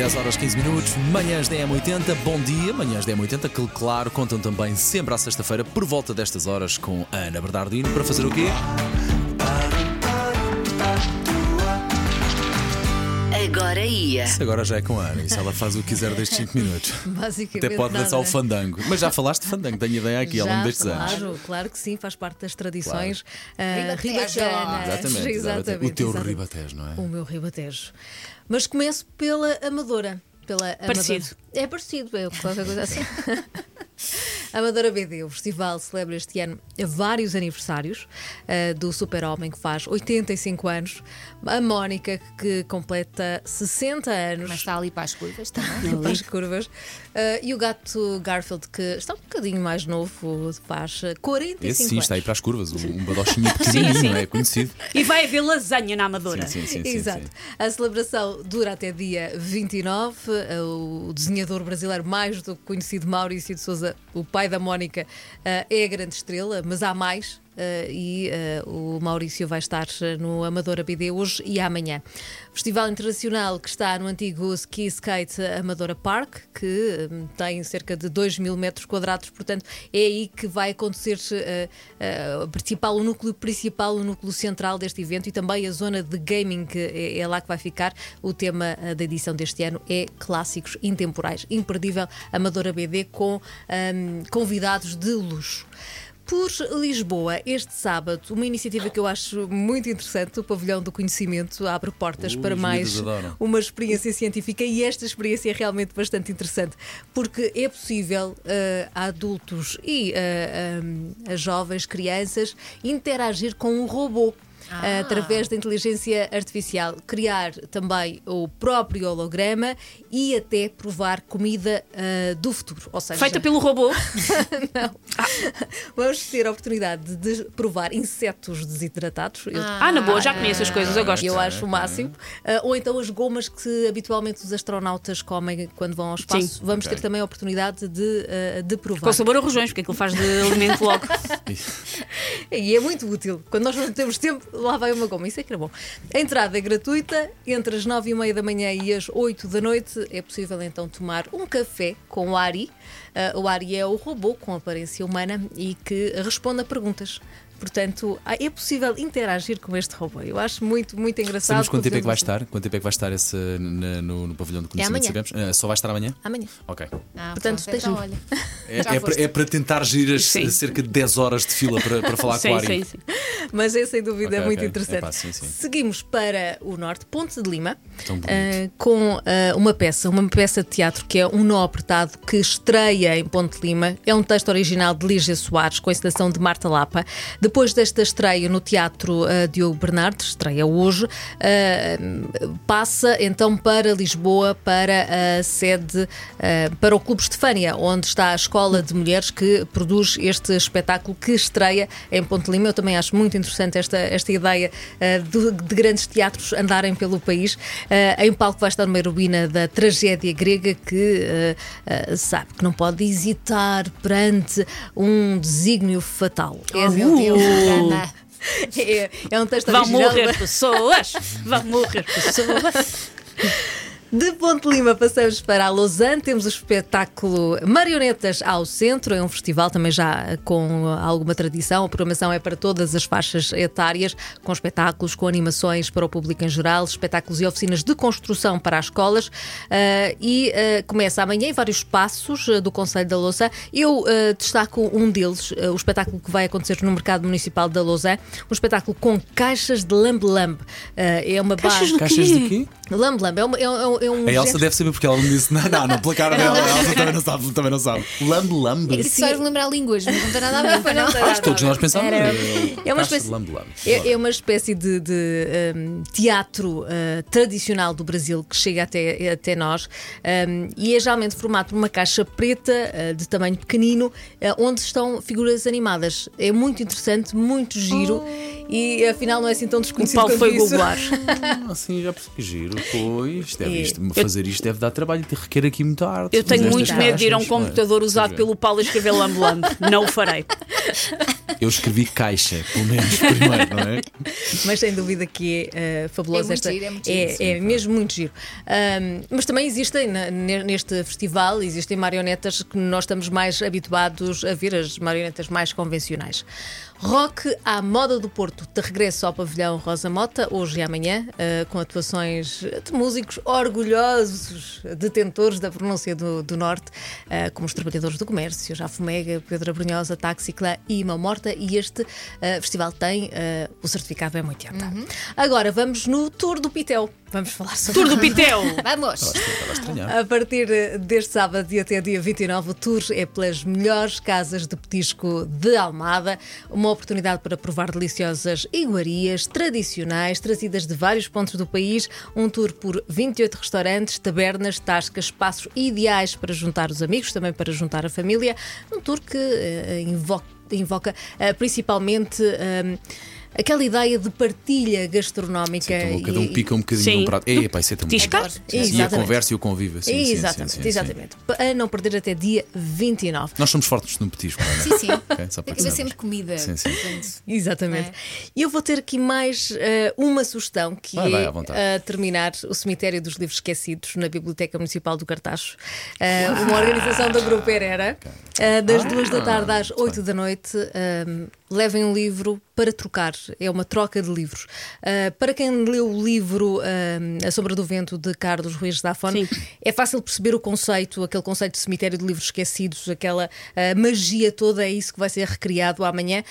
10 horas 15 minutos, manhãs da M80, bom dia, manhãs da M80, que claro, contam também sempre à sexta-feira por volta destas horas com a Ana Bernardino para fazer o quê? Agora ia. Isso agora já é com a Ana, isso ela faz o que quiser destes 5 minutos. Basicamente. Até pode dançar o fandango. Mas já falaste de fandango, tenho ideia aqui ao Já, longo destes claro, anos. Claro que sim, faz parte das tradições ah, Ribatejo. ribatanas. Exatamente, exatamente. O teu exatamente. ribatejo, não é? O meu ribatejo. Mas começo pela Amadora. Pela Parecido. Amadora. É parecido, é qualquer coisa assim. Amadora BD, o festival celebra este ano vários aniversários ah, do Super-Homem, que faz 85 anos, a Mónica, que completa 60 anos. Mas está ali para as curvas também. para as curvas. Ah, e o gato Garfield, que está um bocadinho mais novo, faz ah, 45 Esse sim anos. está aí para as curvas, um, um badochinho pequenininho, sim. não é? Conhecido. E vai haver lasanha na Amadora. Sim, sim, sim. sim, Exato. sim. A celebração dura até dia 29. O desenhador brasileiro mais do que conhecido, Maurício de Souza, o pai da Mónica, ah, é a grande estrela, mas há mais. Ah, e ah, o Maurício vai estar ah, no Amadora BD hoje e amanhã. Festival Internacional que está no antigo Ski Skate Amadora Park, que hum, tem cerca de 2 mil metros quadrados, portanto é aí que vai acontecer ah, o principal, o núcleo principal, o núcleo central deste evento e também a zona de gaming que é, é lá que vai ficar. O tema ah, da edição deste ano é clássicos intemporais, imperdível Amadora BD com hum, convidados de luxo. Por Lisboa, este sábado, uma iniciativa que eu acho muito interessante, o Pavilhão do Conhecimento abre portas Uh, para mais uma experiência científica e esta experiência é realmente bastante interessante porque é possível eh, a adultos e eh, a- a jovens, crianças, interagir com um robô. Ah. Através da inteligência artificial, criar também o próprio holograma e até provar comida eh, do futuro. Ou seja, Feita pelo robô. vamos ter a oportunidade de provar insetos desidratados. Eu- Ah, na boa, já conheço as coisas, eu gosto. eu acho o máximo. Ah, ou então as gomas que habitualmente os astronautas comem quando vão ao espaço. Sim. Vamos Ok. ter também a oportunidade de, ah, de provar. Com sabor a rojões, porque aquilo faz de alimento logo. E é muito útil. Quando nós não temos tempo, lá vai uma goma. Isso é que era bom. A entrada é gratuita. Entre as nove e meia da manhã e as 8 da noite é possível então tomar um café com o Ari. Ah, o Ari é o robô com aparência humana e que responde a perguntas. Portanto, ah, é possível interagir com este robô. Eu acho muito, muito engraçado. Sabemos quanto tempo é que vai estar? Quanto tempo é que vai estar esse, no, no pavilhão de conhecimento? amanhã. Sabemos? Ah, só vai estar amanhã? Amanhã. Ok. Ah, Portanto, então, esteja- olha. É, é para, é para tentar Sim. cerca de 10 horas de fila para, para falar com o sim, Ari. sim, sim. Mas é sem dúvida Ok, muito interessante. Epá, sim, sim. Seguimos para o norte, Ponte de Lima, ah, com ah, uma peça, uma peça de teatro que é Um Nó Apertado, que estreia em Ponte de Lima. É um texto original de Lígia Soares, com a encenação de Marta Lapa. Depois desta estreia no Teatro ah, Diogo Bernardo, estreia hoje, passa então para Lisboa, para a sede, para o Clube Estefânia, onde está a Escola de Mulheres que produz este espetáculo que estreia em Ponte de Lima. Eu também acho muito interessante esta, esta ideia ah, de, de grandes teatros andarem pelo país. Ah, em palco vai estar uma heroína da tragédia grega que ah, sabe que não pode hesitar perante um desígnio fatal. Oh, meu Deus, Ana. É, é um texto Vão original morrer pessoas! Vão morrer pessoas! De Ponte Lima passamos para a Lausanne, temos o espetáculo Marionetas ao Centro, é um festival também já com alguma tradição, a programação é para todas as faixas etárias, com espetáculos, com animações para o público em geral, espetáculos e oficinas de construção para as escolas ah, e ah, começa amanhã em vários espaços ah, do Conselho da Lausanne. Eu destaco um deles, o espetáculo que vai acontecer no Mercado Municipal da Lausanne, um espetáculo com caixas de lambe-lambe. É uma Caixas base... de Caixas de quê? Lambe-lambe é, uma- é um- é um A Elsa género- deve saber porque ela me disse: não, não, não, pela cara dela. A Elsa também não sabe, também não sabe. Lambe, lambe. Isso faz lembrar línguas, mas não tem nada a ver, foi não? Acho que todos nós pensamos. Era- É uma espécie- lambe, lambe. É, é uma espécie de, de, um, teatro uh, tradicional do Brasil que chega até, até nós um, e é geralmente formado por uma caixa preta uh, de tamanho pequenino uh, onde estão figuras animadas. É muito interessante, muito giro e afinal não é assim tão O desconhecido Paulo quanto foi googlar. Ah, sim, já percebi. Giro, pois. Deve, É. isto, fazer isto deve dar trabalho requer aqui muita arte. Eu tenho muito medo de ir a um é? computador usado é. pelo Paulo escrever lambe-lambe. Não o farei. Eu escrevi caixa, pelo menos primeiro, não é? Mas sem dúvida que é uh, fabulosa É muito esta. giro, é muito é, giro, é mesmo muito giro. Ahm, mas também existem na- neste festival existem marionetas que nós estamos mais habituados a ver, as marionetas mais convencionais. Rock à moda do Porto, de regresso ao pavilhão Rosa Mota, hoje e amanhã, ah, com atuações de músicos orgulhosos, detentores da pronúncia do, do Norte, ah, como os trabalhadores do comércio, Já Fumega, Pedro Abrunhosa, Táxi E Ima Morta, e este ah, festival tem ah, o certificado M80. Agora vamos no Tour do Pitel. Vamos falar sobre Tour do Pitel. Vamos! A partir deste sábado e até dia 29, o tour é pelas melhores casas de petisco de Almada. Uma oportunidade para provar deliciosas iguarias tradicionais, trazidas de vários pontos do país. Um tour por 28 restaurantes, tabernas, tascas, espaços ideais para juntar os amigos, também para juntar a família. Um tour que eh, invoca, invoca, eh, principalmente. eh, Aquela ideia de partilha gastronómica. Então, cada um e- pica um bocadinho Sim. um prato. Pá, isso é tão. Sim, e a conversa e o convívio. Sim, sim, sim, exatamente, sim, sim. exatamente. A não perder até dia 29. Nós somos fortes no petisco, não é? Sim, sim. Ok, só para Tem que que haver saibas. sempre comida. Sim, sim. Exatamente. É. E eu vou ter aqui mais eh, uma sugestão que Vai, vai, é eh, terminar o Cemitério dos Livros Esquecidos na Biblioteca Municipal do Cartacho. Eh, uma organização do Grupo Herera. eh, das duas da tarde às oito da noite. levem um livro para trocar. É uma troca de livros. Eh, para quem leu o livro eh, A Sombra do Vento de Carlos Ruiz Zafón, Sim. é fácil perceber o conceito, aquele conceito de cemitério de livros esquecidos, aquela ah, magia toda, é isso que vai ser recriado amanhã.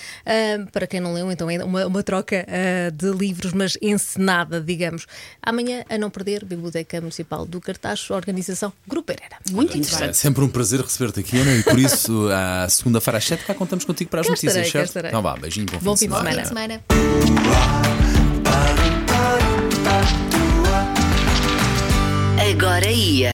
Para quem não leu, então é uma, uma troca de livros, mas encenada, digamos. Amanhã, a não perder, Biblioteca Municipal do Cartacho, organização Grupo Herrera. Muito É interessante. sempre um prazer receber-te aqui, Ana, e por isso, à segunda-feira às 7, cá contamos contigo para as Cá notícias, estarei, certo? Então vá, beijinho, bom, Bom fim de Fim semana. de semana. Agora ia.